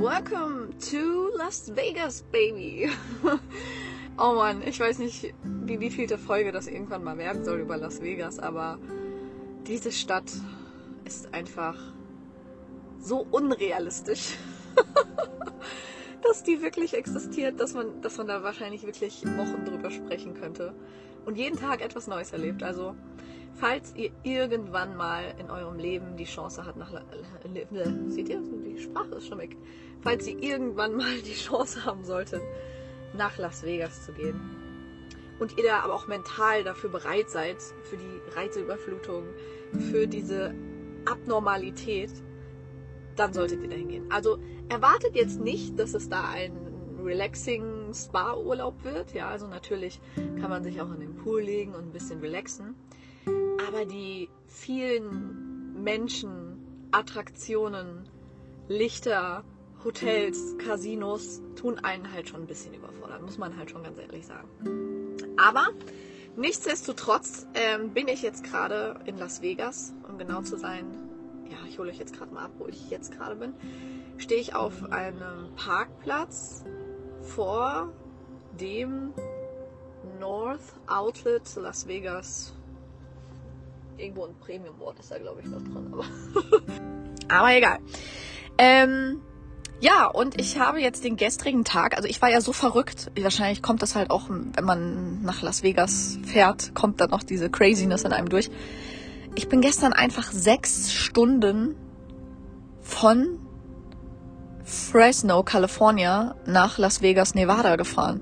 welcome to Las Vegas, baby. oh Mann, ich weiß nicht, wie wie vielte Folge das irgendwann mal werden soll über Las Vegas, aber diese Stadt ist einfach so unrealistisch, dass die wirklich existiert, dass man, dass man da wahrscheinlich wirklich Wochen drüber sprechen könnte und jeden Tag etwas Neues erlebt. Also falls ihr irgendwann mal in eurem Leben die Chance habt, nach La seht ihr, die Sprache ist schon weg. Falls ihr irgendwann mal die Chance haben solltet, nach Las Vegas zu gehen und ihr da aber auch mental dafür bereit seid, für die Reiseüberflutung, für diese Abnormalität, dann solltet ihr da hingehen. Also erwartet jetzt nicht, dass es da ein relaxing Spa-Urlaub wird. Ja, also natürlich kann man sich auch in den Pool legen und ein bisschen relaxen. Aber die vielen Menschen, Attraktionen, Lichter, Hotels, Casinos tun einen halt schon ein bisschen überfordern, muss man halt schon ganz ehrlich sagen. Aber nichtsdestotrotz ähm, bin ich jetzt gerade in Las Vegas, um genau zu sein. Ja, ich hole euch jetzt gerade mal ab, wo ich jetzt gerade bin. Stehe ich auf einem Parkplatz vor dem North Outlet Las Vegas irgendwo ein Premium-Wort ist da, glaube ich, noch drin. Aber, aber egal. Ähm, ja, und ich habe jetzt den gestrigen Tag, also ich war ja so verrückt, wahrscheinlich kommt das halt auch, wenn man nach Las Vegas fährt, kommt dann noch diese Craziness in einem durch. Ich bin gestern einfach sechs Stunden von Fresno, California nach Las Vegas, Nevada gefahren.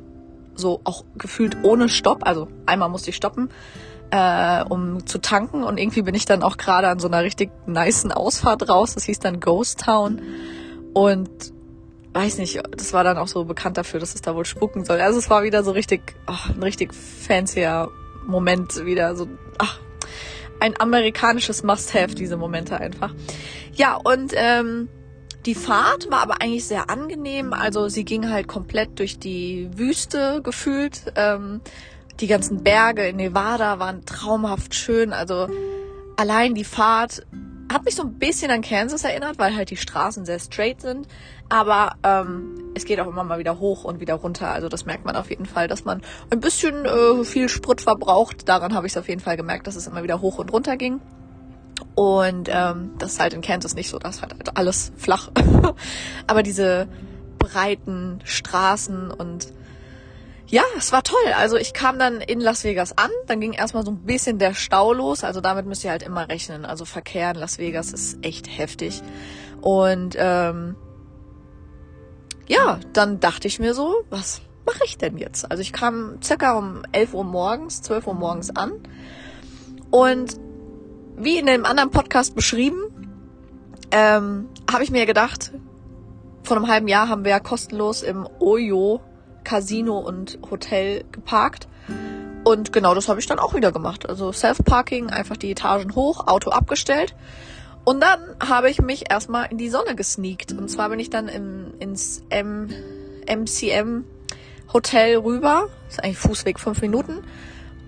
So auch gefühlt ohne Stopp. Also einmal musste ich stoppen, äh, um zu tanken. Und irgendwie bin ich dann auch gerade an so einer richtig niceen Ausfahrt raus. Das hieß dann Ghost Town. Und weiß nicht, das war dann auch so bekannt dafür, dass es da wohl spucken soll. Also es war wieder so richtig, ach, ein richtig fancier Moment wieder. So, ach, ein amerikanisches Must-Have, diese Momente einfach. Ja, und ähm, die Fahrt war aber eigentlich sehr angenehm. Also sie ging halt komplett durch die Wüste gefühlt. Ähm, die ganzen Berge in Nevada waren traumhaft schön. Also allein die Fahrt hat mich so ein bisschen an Kansas erinnert, weil halt die Straßen sehr straight sind. Aber ähm, es geht auch immer mal wieder hoch und wieder runter. Also das merkt man auf jeden Fall, dass man ein bisschen äh, viel Sprit verbraucht. Daran habe ich es auf jeden Fall gemerkt, dass es immer wieder hoch und runter ging. Und ähm, das ist halt in Kansas nicht so, das ist halt alles flach. Aber diese breiten Straßen und ja, es war toll. Also ich kam dann in Las Vegas an, dann ging erstmal so ein bisschen der Stau los. Also damit müsst ihr halt immer rechnen. Also Verkehr in Las Vegas ist echt heftig. Und ähm, ja, dann dachte ich mir so, was mache ich denn jetzt? Also ich kam circa um 11 Uhr morgens, 12 Uhr morgens an. Und wie in dem anderen Podcast beschrieben, ähm, habe ich mir gedacht, vor einem halben Jahr haben wir ja kostenlos im Oyo Casino und Hotel geparkt. Und genau das habe ich dann auch wieder gemacht. Also Self-Parking, einfach die Etagen hoch, Auto abgestellt. Und dann habe ich mich erstmal in die Sonne gesneakt. Und zwar bin ich dann im, ins M, MCM Hotel rüber. Das ist eigentlich Fußweg fünf Minuten.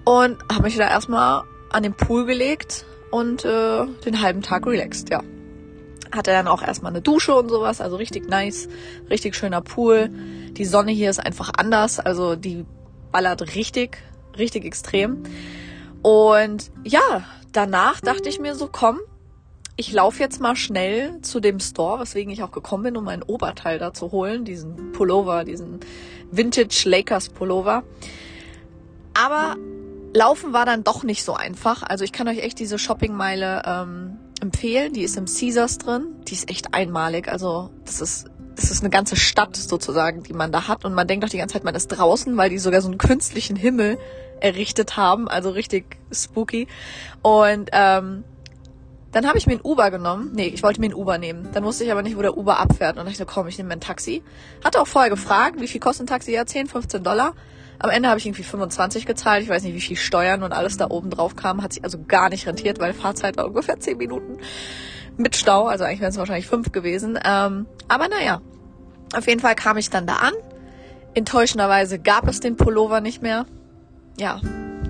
Und habe mich da erstmal an den Pool gelegt und äh, den halben Tag relaxed, ja. Hatte dann auch erstmal eine Dusche und sowas, also richtig nice, richtig schöner Pool. Die Sonne hier ist einfach anders, also die ballert richtig, richtig extrem. Und ja, danach dachte ich mir so, komm, ich laufe jetzt mal schnell zu dem Store, weswegen ich auch gekommen bin, um mein Oberteil da zu holen, diesen Pullover, diesen Vintage Lakers Pullover. Aber Laufen war dann doch nicht so einfach. Also ich kann euch echt diese Shoppingmeile ähm, empfehlen. Die ist im Caesars drin. Die ist echt einmalig. Also das ist das ist eine ganze Stadt sozusagen, die man da hat. Und man denkt doch die ganze Zeit, man ist draußen, weil die sogar so einen künstlichen Himmel errichtet haben. Also richtig spooky. Und ähm, dann habe ich mir ein Uber genommen. Nee, ich wollte mir ein Uber nehmen. Dann wusste ich aber nicht, wo der Uber abfährt. Und dann dachte ich, komm, ich nehme ein Taxi. Hatte auch vorher gefragt, wie viel kostet ein Taxi? Ja, 10, 15 Dollar. Am Ende habe ich irgendwie 25 gezahlt. Ich weiß nicht, wie viel Steuern und alles da oben drauf kam. Hat sich also gar nicht rentiert, weil Fahrzeit war ungefähr 10 Minuten mit Stau. Also eigentlich wären es wahrscheinlich 5 gewesen. Ähm, aber naja, auf jeden Fall kam ich dann da an. Enttäuschenderweise gab es den Pullover nicht mehr. Ja,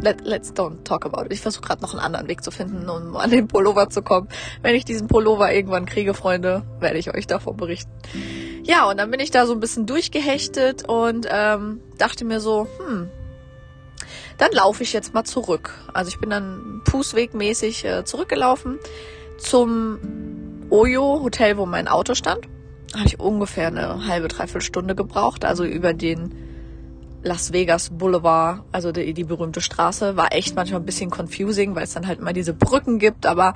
let, let's don't talk about it. Ich versuche gerade noch einen anderen Weg zu finden, um an den Pullover zu kommen. Wenn ich diesen Pullover irgendwann kriege, Freunde, werde ich euch davon berichten. Ja, und dann bin ich da so ein bisschen durchgehechtet und ähm, dachte mir so, hm, dann laufe ich jetzt mal zurück. Also ich bin dann fußwegmäßig äh, zurückgelaufen zum Oyo Hotel, wo mein Auto stand. Habe ich ungefähr eine halbe, dreiviertel Stunde gebraucht. Also über den Las Vegas Boulevard, also die, die berühmte Straße, war echt manchmal ein bisschen confusing, weil es dann halt immer diese Brücken gibt, aber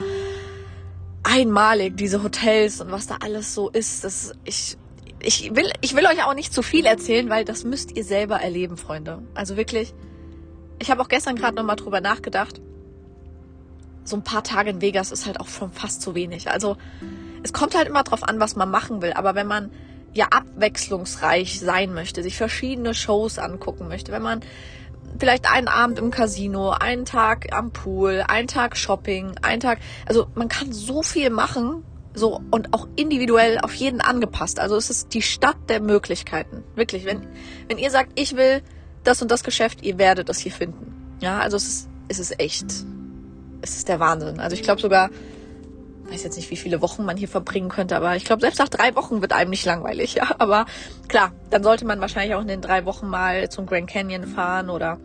einmalig diese Hotels und was da alles so ist, das ich ich will ich will euch auch nicht zu viel erzählen, weil das müsst ihr selber erleben, Freunde. Also wirklich ich habe auch gestern gerade noch mal drüber nachgedacht. So ein paar Tage in Vegas ist halt auch schon fast zu wenig. Also es kommt halt immer drauf an, was man machen will, aber wenn man ja abwechslungsreich sein möchte, sich verschiedene Shows angucken möchte, wenn man vielleicht einen Abend im Casino, einen Tag am Pool, einen Tag Shopping, einen Tag, also man kann so viel machen, so und auch individuell auf jeden angepasst. Also es ist die Stadt der Möglichkeiten. Wirklich, wenn wenn ihr sagt, ich will das und das Geschäft, ihr werdet das hier finden. Ja, also es ist es ist echt es ist der Wahnsinn. Also ich glaube sogar weiß jetzt nicht, wie viele Wochen man hier verbringen könnte, aber ich glaube, selbst nach drei Wochen wird einem nicht langweilig, ja. Aber klar, dann sollte man wahrscheinlich auch in den drei Wochen mal zum Grand Canyon fahren oder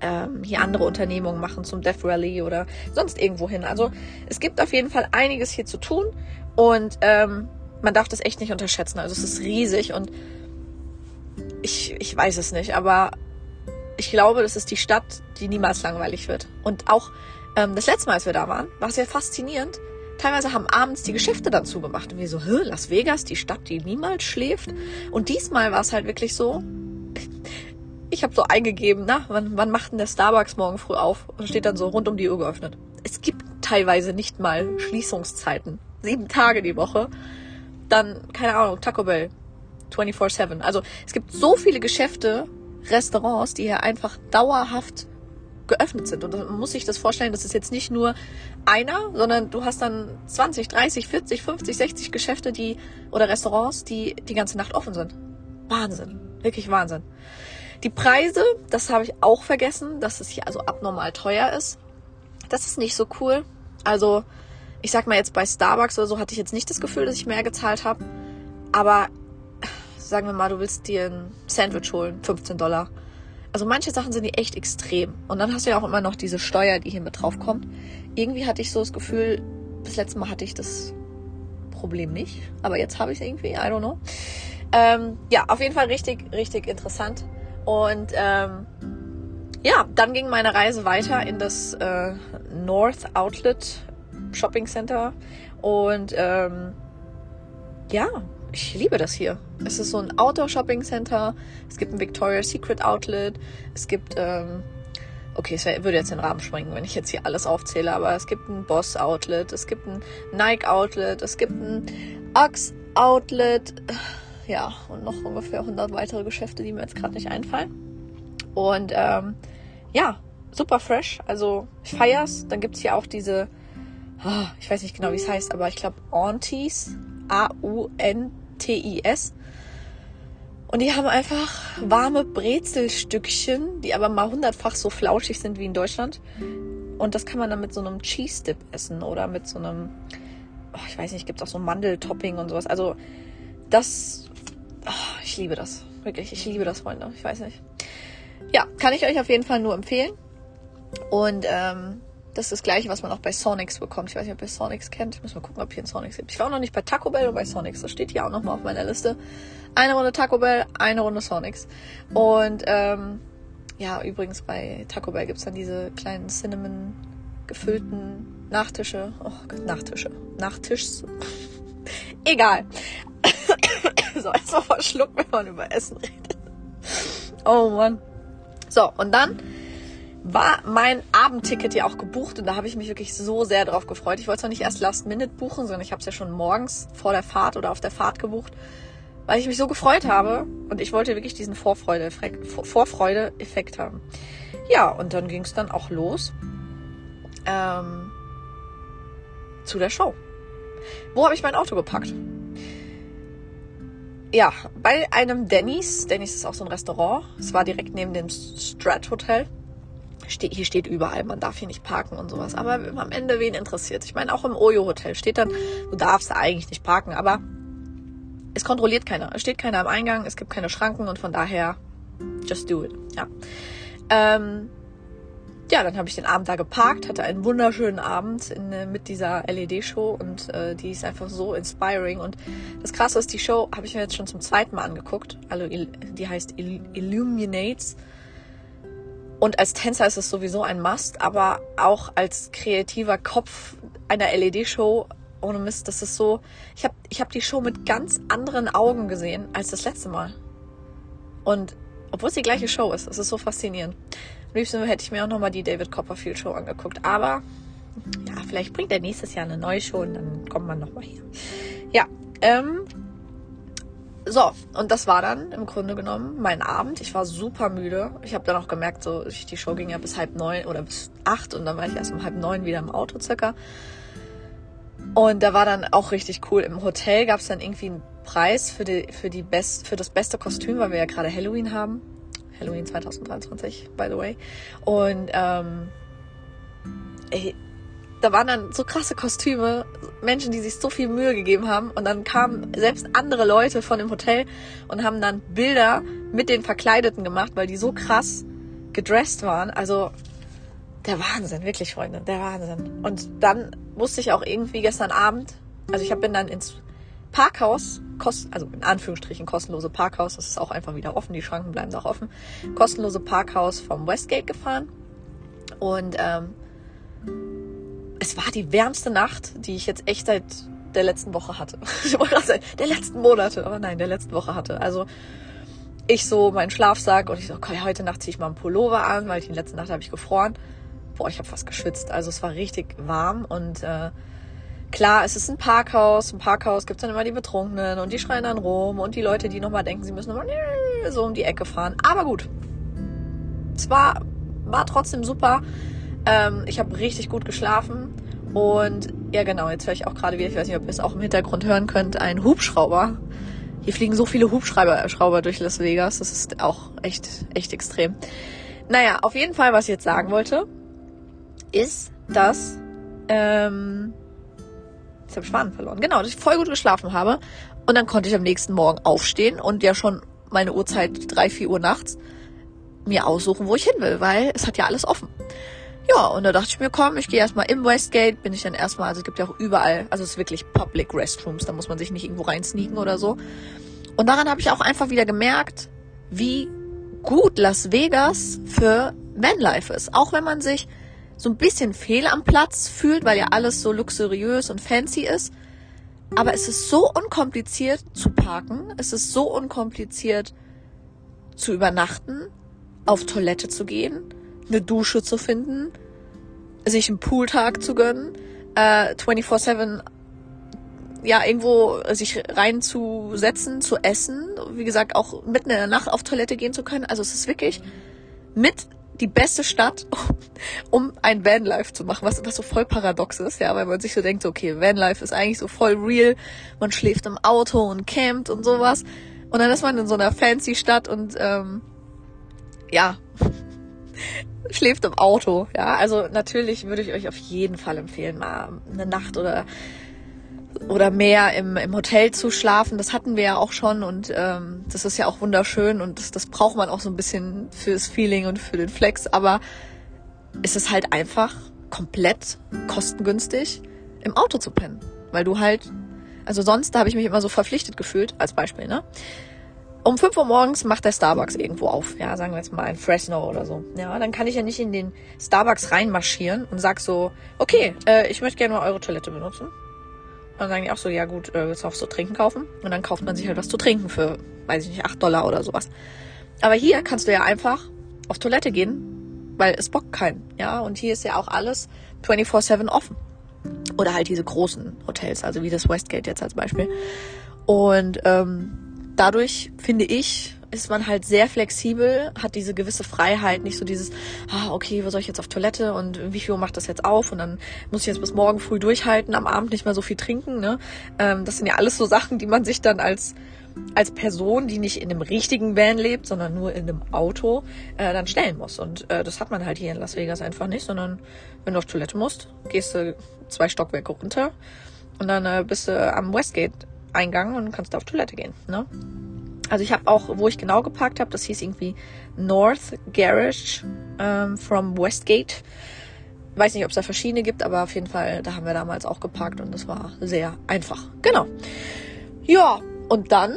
ähm, hier andere Unternehmungen machen zum Death Rally oder sonst irgendwo hin. Also es gibt auf jeden Fall einiges hier zu tun und ähm, man darf das echt nicht unterschätzen. Also es ist riesig und ich, ich weiß es nicht, aber ich glaube, das ist die Stadt, die niemals langweilig wird. Und auch ähm, das letzte Mal, als wir da waren, war es ja faszinierend, Teilweise haben abends die Geschäfte dann zugemacht. Und wir so, Hä, Las Vegas, die Stadt, die niemals schläft. Und diesmal war es halt wirklich so, ich habe so eingegeben, na, wann, wann macht denn der Starbucks morgen früh auf? Und steht dann so rund um die Uhr geöffnet. Es gibt teilweise nicht mal Schließungszeiten. Sieben Tage die Woche. Dann, keine Ahnung, Taco Bell. 24-7. Also es gibt so viele Geschäfte, Restaurants, die hier einfach dauerhaft geöffnet sind. Und man muss sich das vorstellen, das ist jetzt nicht nur einer, sondern du hast dann 20, 30, 40, 50, 60 Geschäfte, die oder Restaurants, die die ganze Nacht offen sind. Wahnsinn, wirklich Wahnsinn. Die Preise, das habe ich auch vergessen, dass es hier also abnormal teuer ist. Das ist nicht so cool. Also, ich sag mal jetzt bei Starbucks oder so hatte ich jetzt nicht das Gefühl, dass ich mehr gezahlt habe. Aber sagen wir mal, du willst dir ein Sandwich holen, 15 Dollar. Also manche Sachen sind die echt extrem. Und dann hast du ja auch immer noch diese Steuer, die hier mit drauf kommt. Irgendwie hatte ich so das Gefühl, das letzte Mal hatte ich das Problem nicht. Aber jetzt habe ich es irgendwie, I don't know. Ähm, ja, auf jeden Fall richtig, richtig interessant. Und ähm, ja, dann ging meine Reise weiter in das äh, North Outlet Shopping Center. Und ähm, ja, ich liebe das hier. Es ist so ein Outdoor-Shopping-Center. Es gibt ein Victoria's Secret Outlet. Es gibt, ähm, okay, es würde jetzt den Rahmen sprengen, wenn ich jetzt hier alles aufzähle, aber es gibt ein Boss Outlet, es gibt ein Nike Outlet, es gibt ein Axe Outlet. Ja, und noch ungefähr 100 weitere Geschäfte, die mir jetzt gerade nicht einfallen. Und ähm, ja, super fresh. Also ich feier's. Dann gibt's hier auch diese, oh, ich weiß nicht genau, wie es heißt, aber ich glaube Aunties. A-U-N-T-I-S. Und die haben einfach warme Brezelstückchen, die aber mal hundertfach so flauschig sind wie in Deutschland. Und das kann man dann mit so einem Cheese Dip essen oder mit so einem, oh, ich weiß nicht, gibt auch so Mandeltopping und sowas. Also das, oh, ich liebe das. Wirklich, ich liebe das, Freunde. Ich weiß nicht. Ja, kann ich euch auf jeden Fall nur empfehlen. Und ähm, das ist das gleiche, was man auch bei Sonics bekommt. Ich weiß nicht, ob ihr Sonics kennt. Ich muss mal gucken, ob hier ein Sonics gibt. Ich war auch noch nicht bei Taco Bell oder bei Sonics. Das steht hier auch nochmal auf meiner Liste. Eine Runde Taco Bell, eine Runde Sonics. Und ähm, ja, übrigens bei Taco Bell gibt's dann diese kleinen Cinnamon gefüllten Nachtische. Oh Gott, Nachtische. Nachtischs. Egal. so, erstmal verschluckt, wenn man über Essen redet. Oh Mann. So, und dann war mein Abendticket ja auch gebucht und da habe ich mich wirklich so sehr drauf gefreut. Ich wollte zwar nicht erst Last Minute buchen, sondern ich habe es ja schon morgens vor der Fahrt oder auf der Fahrt gebucht, weil ich mich so gefreut habe und ich wollte wirklich diesen Vorfreude-Effekt Vorfreude haben. Ja, und dann ging es dann auch los ähm, zu der Show. Wo habe ich mein Auto gepackt? Ja, bei einem Denny's. Denny's ist auch so ein Restaurant. Es war direkt neben dem Strat Hotel steht, hier steht überall, man darf hier nicht parken und sowas. Aber am Ende, wen interessiert? Ich meine, auch im Oyo Hotel steht dann, du darfst da eigentlich nicht parken, aber es kontrolliert keiner. Es steht keiner am Eingang, es gibt keine Schranken und von daher just do it. Ja. Ähm, ja, dann habe ich den Abend da geparkt, hatte einen wunderschönen Abend in, äh, mit dieser LED-Show und äh, die ist einfach so inspiring. Und das Krasse ist, die Show habe ich mir jetzt schon zum zweiten Mal angeguckt. Also die heißt Illuminates. Und als Tänzer ist es sowieso ein Must, aber auch als kreativer Kopf einer LED-Show, ohne Mist, das ist so. Ich habe ich hab die Show mit ganz anderen Augen gesehen als das letzte Mal. Und obwohl es die gleiche Show ist, es ist so faszinierend. Am liebsten hätte ich mir auch nochmal die David Copperfield Show angeguckt. Aber ja, vielleicht bringt er nächstes Jahr eine neue Show und dann kommt man nochmal hier. Ja, ähm, so, und das war dann im Grunde genommen mein Abend. Ich war super müde. Ich habe dann auch gemerkt, so die Show ging ja bis halb neun oder bis acht und dann war ich erst um halb neun wieder im Auto circa. Und da war dann auch richtig cool. Im Hotel gab es dann irgendwie einen Preis für, die, für, die best, für das beste Kostüm, weil wir ja gerade Halloween haben. Halloween 2023, by the way. Und ähm, ey, da waren dann so krasse Kostüme, Menschen, die sich so viel Mühe gegeben haben. Und dann kamen selbst andere Leute von dem Hotel und haben dann Bilder mit den Verkleideten gemacht, weil die so krass gedressed waren. Also der Wahnsinn, wirklich, Freunde, der Wahnsinn. Und dann musste ich auch irgendwie gestern Abend, also ich bin dann ins Parkhaus, kost, also in Anführungsstrichen kostenlose Parkhaus, das ist auch einfach wieder offen, die Schranken bleiben auch offen, kostenlose Parkhaus vom Westgate gefahren. Und ähm, es war die wärmste Nacht, die ich jetzt echt seit der letzten Woche hatte. Ich wollte gerade sagen, der letzten Monate, aber nein, der letzten Woche hatte. Also ich so meinen Schlafsack und ich so, okay, heute Nacht ziehe ich mal einen Pullover an, weil die letzte Nacht habe ich gefroren. Boah, ich habe fast geschwitzt. Also es war richtig warm und äh, klar, es ist ein Parkhaus. Im Parkhaus gibt's dann immer die Betrunkenen und die schreien dann rum und die Leute, die nochmal denken, sie müssen nochmal so um die Ecke fahren. Aber gut. Es war, war trotzdem super. Ähm, ich habe richtig gut geschlafen. Und ja, genau, jetzt höre ich auch gerade wieder, ich weiß nicht, ob ihr es auch im Hintergrund hören könnt, ein Hubschrauber. Hier fliegen so viele Hubschrauber Schrauber durch Las Vegas. Das ist auch echt, echt extrem. Naja, auf jeden Fall, was ich jetzt sagen wollte, ist, dass ähm, Jetzt habe ich Faden verloren. Genau, dass ich voll gut geschlafen habe. Und dann konnte ich am nächsten Morgen aufstehen und ja schon meine Uhrzeit drei, vier Uhr nachts mir aussuchen, wo ich hin will, weil es hat ja alles offen. Ja, und da dachte ich mir, komm, ich gehe erstmal im Westgate, bin ich dann erstmal, also es gibt ja auch überall, also es ist wirklich Public Restrooms, da muss man sich nicht irgendwo reinsneaken oder so. Und daran habe ich auch einfach wieder gemerkt, wie gut Las Vegas für Vanlife ist. Auch wenn man sich so ein bisschen fehl am Platz fühlt, weil ja alles so luxuriös und fancy ist. Aber es ist so unkompliziert zu parken, es ist so unkompliziert zu übernachten, auf Toilette zu gehen, eine Dusche zu finden, sich einen Pooltag zu gönnen, äh, 24-7 ja, irgendwo sich reinzusetzen, zu essen, wie gesagt, auch mitten in der Nacht auf Toilette gehen zu können. Also es ist wirklich mit die beste Stadt, um ein Vanlife zu machen, was, was so voll paradox ist, ja, weil man sich so denkt, okay, Vanlife ist eigentlich so voll real, man schläft im Auto und campt und sowas. Und dann ist man in so einer fancy Stadt und ähm, ja, schläft im Auto, ja. Also natürlich würde ich euch auf jeden Fall empfehlen, mal eine Nacht oder oder mehr im, im Hotel zu schlafen. Das hatten wir ja auch schon und ähm, das ist ja auch wunderschön und das, das braucht man auch so ein bisschen fürs Feeling und für den Flex. Aber es ist halt einfach komplett kostengünstig, im Auto zu pennen. Weil du halt, also sonst, da habe ich mich immer so verpflichtet gefühlt, als Beispiel, ne? Um 5 Uhr morgens macht der Starbucks irgendwo auf. Ja, sagen wir jetzt mal ein Fresno oder so. Ja, dann kann ich ja nicht in den Starbucks reinmarschieren und sag so, okay, äh, ich möchte gerne mal eure Toilette benutzen dann sagen die auch so, ja gut, äh, willst du auch so trinken kaufen? Und dann kauft man sich halt was zu trinken für, weiß ich nicht, 8 Dollar oder sowas. Aber hier kannst du ja einfach auf Toilette gehen, weil es bockt keinen, ja. Und hier ist ja auch alles 24-7 offen. Oder halt diese großen Hotels, also wie das Westgate jetzt als Beispiel. Und ähm, dadurch finde ich, ist man halt sehr flexibel, hat diese gewisse Freiheit, nicht so dieses, ah, okay, wo soll ich jetzt auf Toilette und wie viel Uhr macht das jetzt auf und dann muss ich jetzt bis morgen früh durchhalten, am Abend nicht mehr so viel trinken, ne? Ähm, das sind ja alles so Sachen, die man sich dann als als Person, die nicht in einem richtigen Van lebt, sondern nur in einem Auto, äh, dann stellen muss. Und äh, das hat man halt hier in Las Vegas einfach nicht, sondern wenn du auf Toilette musst, gehst du zwei Stockwerke runter und dann äh, bist du am Westgate Eingang und kannst da auf Toilette gehen. Ne? Also ich habe auch, wo ich genau geparkt habe, das hieß irgendwie North Garage ähm, from Westgate. Weiß nicht, ob es da verschiedene gibt, aber auf jeden Fall, da haben wir damals auch geparkt und das war sehr einfach. Genau. Ja, und dann,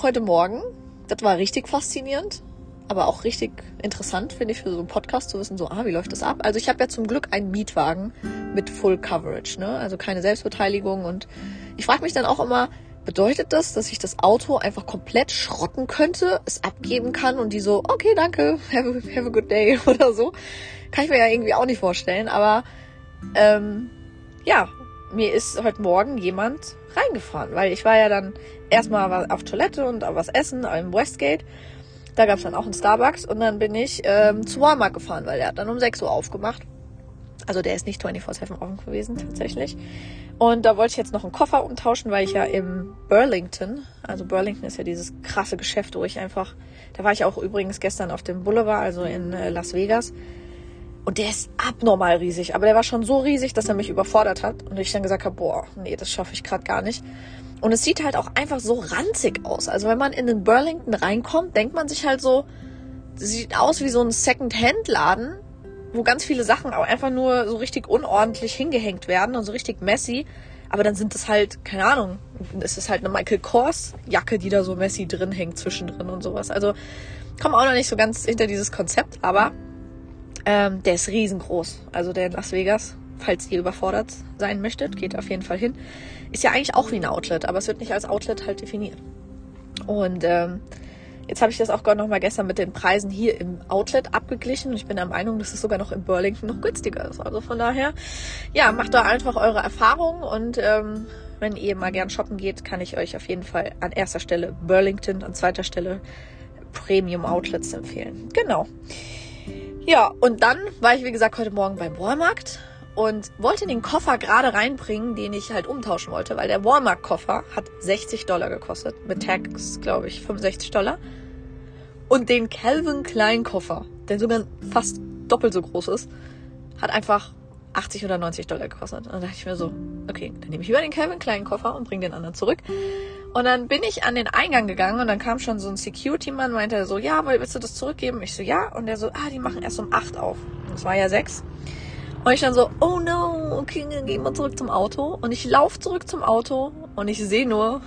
heute Morgen, das war richtig faszinierend, aber auch richtig interessant, finde ich, für so einen Podcast zu wissen, so, ah, wie läuft das ab? Also ich habe ja zum Glück einen Mietwagen mit Full Coverage, ne? Also keine Selbstbeteiligung und ich frage mich dann auch immer, bedeutet das, dass ich das Auto einfach komplett schrotten könnte, es abgeben kann und die so, okay, danke, have a, have a good day oder so. Kann ich mir ja irgendwie auch nicht vorstellen, aber ähm, ja, mir ist heute Morgen jemand reingefahren, weil ich war ja dann erstmal auf Toilette und auf was essen im Westgate. Da gab es dann auch einen Starbucks und dann bin ich ähm, zu Walmart gefahren, weil der hat dann um 6 Uhr aufgemacht. Also der ist nicht 24-7 offen gewesen, tatsächlich. Und da wollte ich jetzt noch einen Koffer umtauschen, weil ich ja im Burlington, also Burlington ist ja dieses krasse Geschäft, wo ich einfach, da war ich auch übrigens gestern auf dem Boulevard, also in äh, Las Vegas. Und der ist abnormal riesig, aber der war schon so riesig, dass er mich überfordert hat. Und ich dann gesagt habe, boah, nee, das schaffe ich gerade gar nicht. Und es sieht halt auch einfach so ranzig aus. Also wenn man in den Burlington reinkommt, denkt man sich halt so, sieht aus wie so ein Second-Hand-Laden, wo ganz viele Sachen auch einfach nur so richtig unordentlich hingehängt werden und so richtig messy. Aber dann sind es halt, keine Ahnung, es ist halt eine Michael Kors Jacke, die da so messy drin hängt zwischendrin und sowas. Also komme auch noch nicht so ganz hinter dieses Konzept, aber ähm, der ist riesengroß. Also der in Las Vegas, falls ihr überfordert sein möchtet, geht auf jeden Fall hin. Ist ja eigentlich auch wie ein Outlet, aber es wird nicht als Outlet halt definiert. Und ähm, Jetzt habe ich das auch gerade noch mal gestern mit den Preisen hier im Outlet abgeglichen und ich bin der Meinung, dass es sogar noch in Burlington noch günstiger ist. Also von daher, ja, macht da einfach eure Erfahrungen und ähm, wenn ihr mal gern shoppen geht, kann ich euch auf jeden Fall an erster Stelle Burlington, an zweiter Stelle Premium Outlets empfehlen. Genau. Ja, und dann war ich, wie gesagt, heute Morgen beim Walmart und wollte den Koffer gerade reinbringen, den ich halt umtauschen wollte, weil der Walmart-Koffer hat 60 Dollar gekostet. Mit Tax, glaube ich, 65 Dollar. Und den Calvin Klein Koffer, der sogar fast doppelt so groß ist, hat einfach 80 oder 90 Dollar gekostet. Und dann dachte ich mir so, okay, dann nehme ich über den Calvin Klein Koffer und bringe den anderen zurück. Und dann bin ich an den Eingang gegangen und dann kam schon so ein Security-Mann, meinte so, ja, willst du das zurückgeben? Ich so, ja. Und der so, ah, die machen erst um 8 auf. Das war ja 6. Und ich dann so, oh no, okay, gehen wir zurück zum Auto. Und ich laufe zurück zum Auto und ich sehe nur,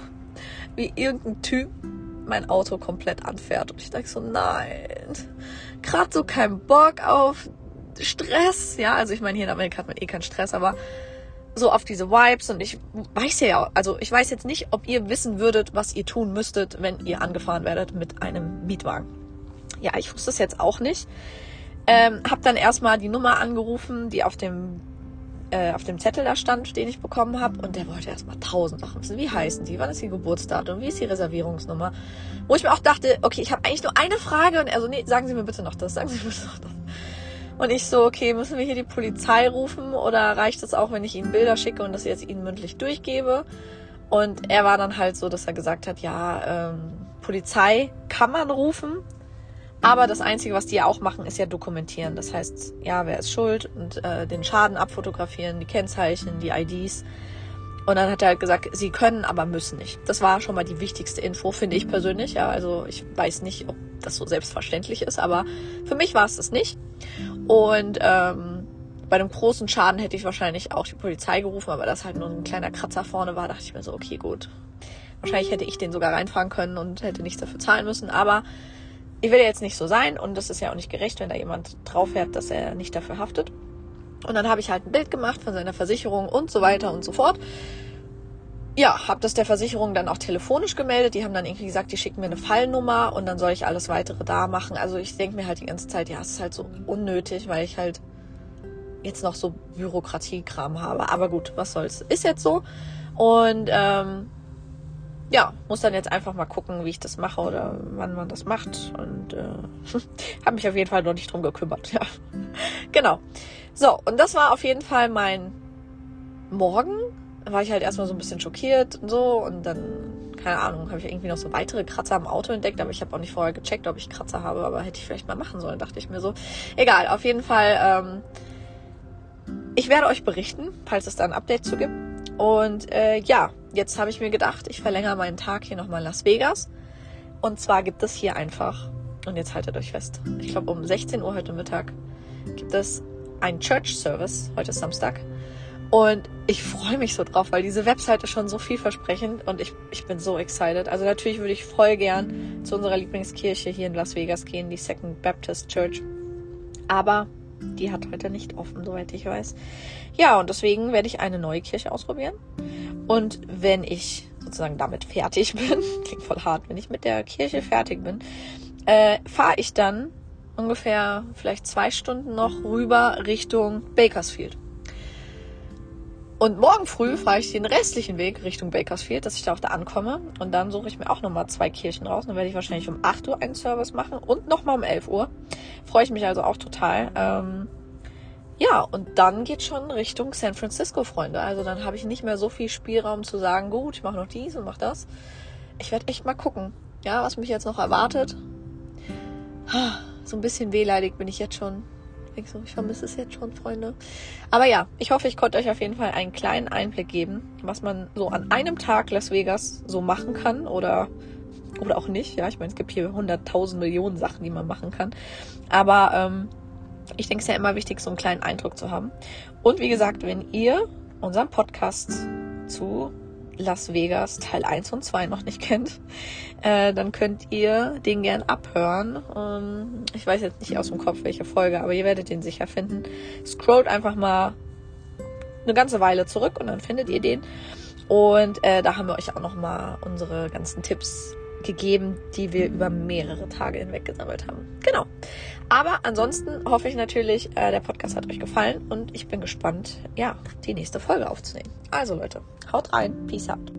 wie irgendein Typ mein Auto komplett anfährt. Und ich denke so, nein, gerade so keinen Bock auf Stress. Ja, also ich meine, hier in Amerika hat man eh keinen Stress, aber so auf diese Vibes und ich weiß ja, also ich weiß jetzt nicht, ob ihr wissen würdet, was ihr tun müsstet, wenn ihr angefahren werdet mit einem Mietwagen. Ja, ich wusste es jetzt auch nicht. Ähm, hab dann erstmal die Nummer angerufen, die auf dem äh, auf dem Zettel da stand, den ich bekommen habe. Und der wollte erstmal tausend Sachen wissen. Wie heißen die? Wann ist ihr Geburtsdatum? Wie ist die Reservierungsnummer? Wo ich mir auch dachte, okay, ich habe eigentlich nur eine Frage. Und er so, nee, sagen Sie mir bitte noch das. Sagen Sie mir bitte noch das. Und ich so, okay, müssen wir hier die Polizei rufen? Oder reicht es auch, wenn ich Ihnen Bilder schicke und das jetzt Ihnen mündlich durchgebe? Und er war dann halt so, dass er gesagt hat, ja, ähm, Polizei kann man rufen, aber das Einzige, was die ja auch machen, ist ja dokumentieren. Das heißt, ja, wer ist schuld und äh, den Schaden abfotografieren, die Kennzeichen, die IDs. Und dann hat er halt gesagt, sie können, aber müssen nicht. Das war schon mal die wichtigste Info, finde ich persönlich. Ja, also ich weiß nicht, ob das so selbstverständlich ist, aber für mich war es das nicht. Und ähm, bei einem großen Schaden hätte ich wahrscheinlich auch die Polizei gerufen, aber das halt nur ein kleiner Kratzer vorne war, dachte ich mir so, okay, gut. Wahrscheinlich hätte ich den sogar reinfahren können und hätte nichts dafür zahlen müssen, aber ich will ja jetzt nicht so sein und das ist ja auch nicht gerecht, wenn da jemand drauf fährt, dass er nicht dafür haftet. Und dann habe ich halt ein Bild gemacht von seiner Versicherung und so weiter und so fort. Ja, habe das der Versicherung dann auch telefonisch gemeldet. Die haben dann irgendwie gesagt, die schicken mir eine Fallnummer und dann soll ich alles weitere da machen. Also ich denke mir halt die ganze Zeit, ja, es ist halt so unnötig, weil ich halt jetzt noch so Bürokratiekram habe. Aber gut, was soll's. Ist jetzt so. Und ähm, ja, muss dann jetzt einfach mal gucken, wie ich das mache oder wann man das macht. Und äh, habe mich auf jeden Fall noch nicht drum gekümmert. Ja, genau. So, und das war auf jeden Fall mein Morgen. Da war ich halt erstmal so ein bisschen schockiert und so. Und dann, keine Ahnung, habe ich irgendwie noch so weitere Kratzer am Auto entdeckt. Aber ich habe auch nicht vorher gecheckt, ob ich Kratzer habe. Aber hätte ich vielleicht mal machen sollen, dachte ich mir so. Egal, auf jeden Fall. Ähm, ich werde euch berichten, falls es da ein Update zu gibt. Und äh, ja, jetzt habe ich mir gedacht, ich verlängere meinen Tag hier nochmal in Las Vegas. Und zwar gibt es hier einfach, und jetzt haltet euch fest, ich glaube um 16 Uhr heute Mittag gibt es einen Church Service, heute ist Samstag. Und ich freue mich so drauf, weil diese Webseite schon so vielversprechend und ich, ich bin so excited. Also natürlich würde ich voll gern zu unserer Lieblingskirche hier in Las Vegas gehen, die Second Baptist Church. Aber die hat heute nicht offen, soweit ich weiß. Ja, und deswegen werde ich eine neue Kirche ausprobieren. Und wenn ich sozusagen damit fertig bin, klingt voll hart, wenn ich mit der Kirche fertig bin, äh, fahre ich dann ungefähr vielleicht zwei Stunden noch rüber Richtung Bakersfield. Und morgen früh fahre ich den restlichen Weg Richtung Bakersfield, dass ich da auch da ankomme. Und dann suche ich mir auch nochmal zwei Kirchen raus. Dann werde ich wahrscheinlich um 8 Uhr einen Service machen und nochmal um 11 Uhr. Freue ich mich also auch total. Ähm, ja, und dann geht schon Richtung San Francisco, Freunde. Also dann habe ich nicht mehr so viel Spielraum zu sagen, gut, ich mache noch dies und mache das. Ich werde echt mal gucken, ja, was mich jetzt noch erwartet. So ein bisschen wehleidig bin ich jetzt schon. Ich vermisse es jetzt schon, Freunde. Aber ja, ich hoffe, ich konnte euch auf jeden Fall einen kleinen Einblick geben, was man so an einem Tag Las Vegas so machen kann oder, oder auch nicht. Ja, ich meine, es gibt hier 100.000 Millionen Sachen, die man machen kann. Aber ähm, ich denke, es ist ja immer wichtig, so einen kleinen Eindruck zu haben. Und wie gesagt, wenn ihr unseren Podcast zu Las Vegas Teil 1 und 2 noch nicht kennt, äh, dann könnt ihr den gern abhören. Ähm, ich weiß jetzt nicht aus dem Kopf, welche Folge, aber ihr werdet den sicher finden. Scrollt einfach mal eine ganze Weile zurück und dann findet ihr den. Und äh, da haben wir euch auch noch mal unsere ganzen Tipps gegeben, die wir über mehrere Tage hinweg gesammelt haben. Genau. Aber ansonsten hoffe ich natürlich, äh, der Podcast hat euch gefallen und ich bin gespannt, ja, die nächste Folge aufzunehmen. Also Leute, haut rein. Peace out.